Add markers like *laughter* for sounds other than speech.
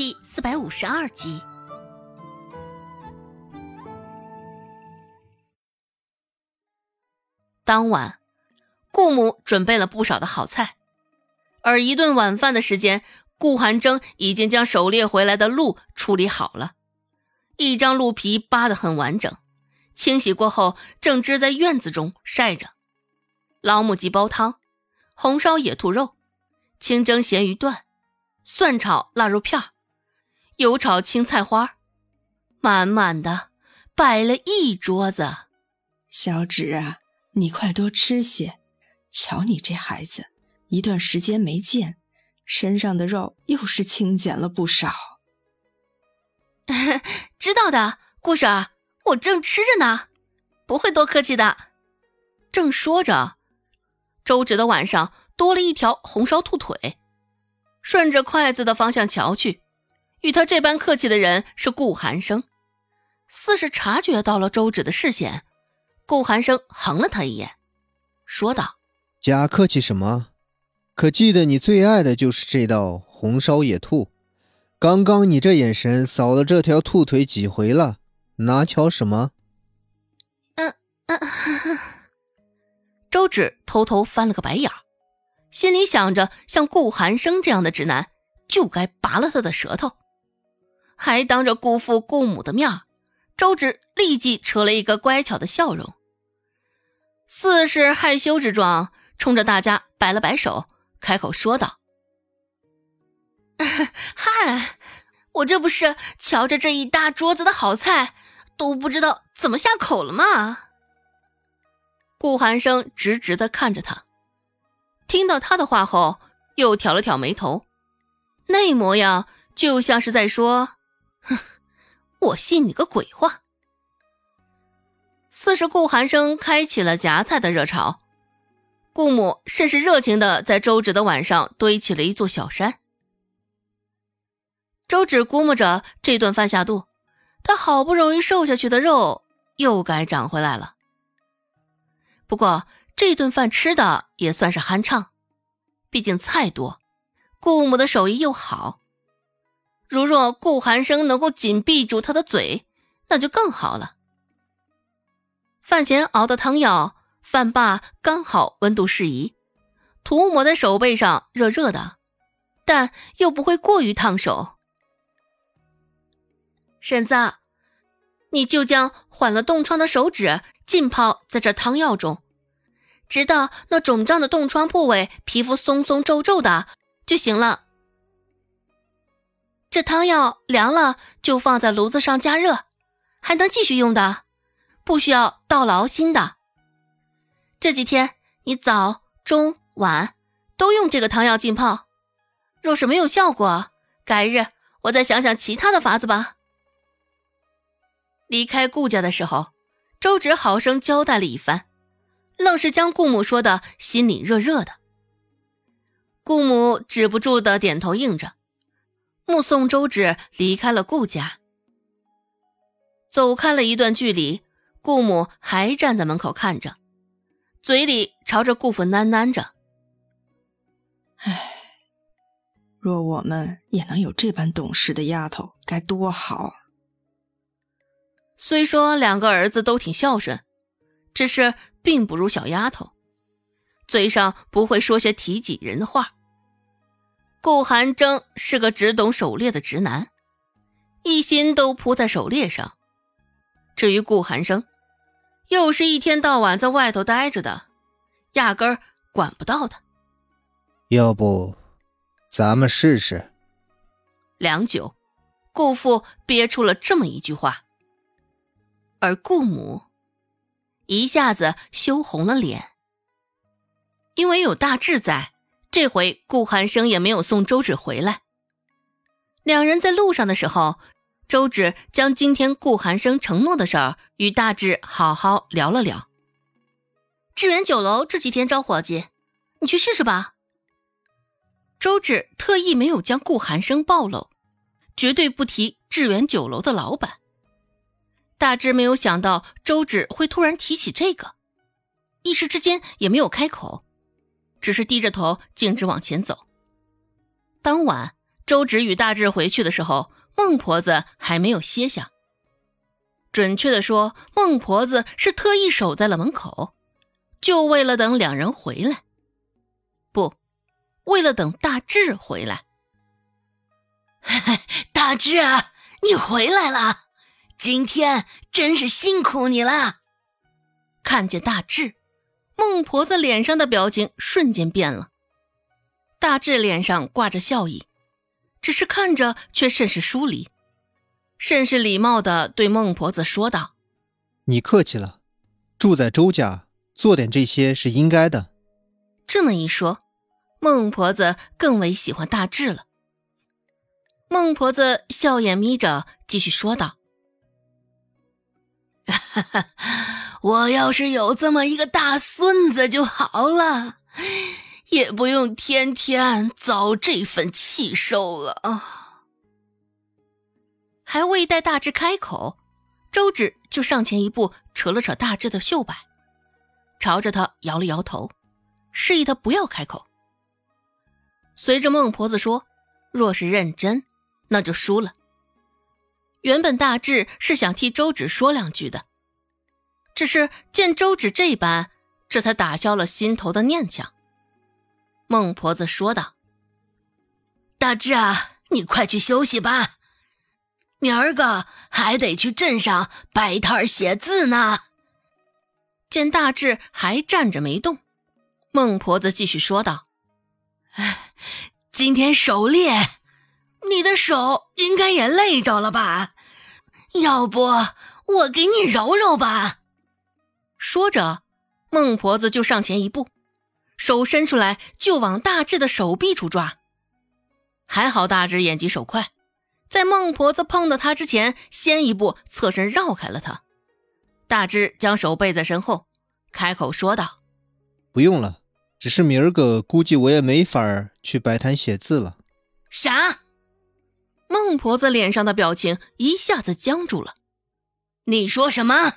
第四百五十二集。当晚，顾母准备了不少的好菜，而一顿晚饭的时间，顾寒征已经将狩猎回来的鹿处理好了，一张鹿皮扒得很完整，清洗过后，正支在院子中晒着。老母鸡煲汤，红烧野兔肉，清蒸咸鱼段，蒜炒腊肉片儿油炒青菜花，满满的摆了一桌子。小芷啊。你快多吃些，瞧你这孩子，一段时间没见，身上的肉又是清减了不少。*laughs* 知道的，顾婶，我正吃着呢，不会多客气的。正说着，周芷的碗上多了一条红烧兔腿。顺着筷子的方向瞧去，与他这般客气的人是顾寒生，似是察觉到了周芷的视线。顾寒生横了他一眼，说道：“假客气什么？可记得你最爱的就是这道红烧野兔。刚刚你这眼神扫了这条兔腿几回了？拿瞧什么？”嗯嗯，*laughs* 周芷偷偷翻了个白眼，心里想着，像顾寒生这样的直男，就该拔了他的舌头，还当着顾父顾母的面，周芷立即扯了一个乖巧的笑容。似是害羞之状，冲着大家摆了摆手，开口说道：“ *laughs* 嗨，我这不是瞧着这一大桌子的好菜，都不知道怎么下口了吗？”顾寒生直直的看着他，听到他的话后，又挑了挑眉头，那模样就像是在说：“哼，我信你个鬼话。”似是顾寒生开启了夹菜的热潮，顾母甚是热情的在周芷的碗上堆起了一座小山。周芷估摸着这顿饭下肚，他好不容易瘦下去的肉又该长回来了。不过这顿饭吃的也算是酣畅，毕竟菜多，顾母的手艺又好。如若顾寒生能够紧闭住他的嘴，那就更好了。饭前熬的汤药，饭罢刚好温度适宜，涂抹在手背上，热热的，但又不会过于烫手。婶子，你就将缓了冻疮的手指浸泡在这汤药中，直到那肿胀的冻疮部位皮肤松松皱皱的就行了。这汤药凉了就放在炉子上加热，还能继续用的。不需要倒了熬新的。这几天你早、中、晚都用这个汤药浸泡，若是没有效果，改日我再想想其他的法子吧。离开顾家的时候，周芷好生交代了一番，愣是将顾母说的心里热热的。顾母止不住的点头应着，目送周芷离开了顾家，走开了一段距离。顾母还站在门口看着，嘴里朝着顾父喃喃着：“唉，若我们也能有这般懂事的丫头，该多好。”虽说两个儿子都挺孝顺，只是并不如小丫头，嘴上不会说些提己人的话。顾寒征是个只懂狩猎的直男，一心都扑在狩猎上。至于顾寒生，又是一天到晚在外头待着的，压根儿管不到他。要不，咱们试试。良久，顾父憋出了这么一句话，而顾母一下子羞红了脸。因为有大志在，这回顾寒生也没有送周芷回来。两人在路上的时候。周芷将今天顾寒生承诺的事儿与大志好好聊了聊。致远酒楼这几天招伙计，你去试试吧。周芷特意没有将顾寒生暴露，绝对不提致远酒楼的老板。大志没有想到周芷会突然提起这个，一时之间也没有开口，只是低着头径直往前走。当晚。周芷与大志回去的时候，孟婆子还没有歇下。准确的说，孟婆子是特意守在了门口，就为了等两人回来。不，为了等大志回来。*laughs* 大志啊，你回来了，今天真是辛苦你了。看见大志，孟婆子脸上的表情瞬间变了。大志脸上挂着笑意，只是看着却甚是疏离，甚是礼貌的对孟婆子说道：“你客气了，住在周家，做点这些是应该的。”这么一说，孟婆子更为喜欢大志了。孟婆子笑眼眯着，继续说道：“哈哈，我要是有这么一个大孙子就好了，也不用天天遭这份气受了啊！”还未待大志开口，周芷就上前一步，扯了扯大志的袖摆，朝着他摇了摇头，示意他不要开口。随着孟婆子说：“若是认真。”那就输了。原本大志是想替周芷说两句的，只是见周芷这般，这才打消了心头的念想。孟婆子说道：“大志啊，你快去休息吧，明儿个还得去镇上摆摊写字呢。”见大志还站着没动，孟婆子继续说道：“哎，今天狩猎。”你的手应该也累着了吧？要不我给你揉揉吧。说着，孟婆子就上前一步，手伸出来就往大志的手臂处抓。还好大志眼疾手快，在孟婆子碰到他之前，先一步侧身绕开了他。大志将手背在身后，开口说道：“不用了，只是明儿个估计我也没法去摆摊写字了。”啥？孟婆子脸上的表情一下子僵住了。你说什么？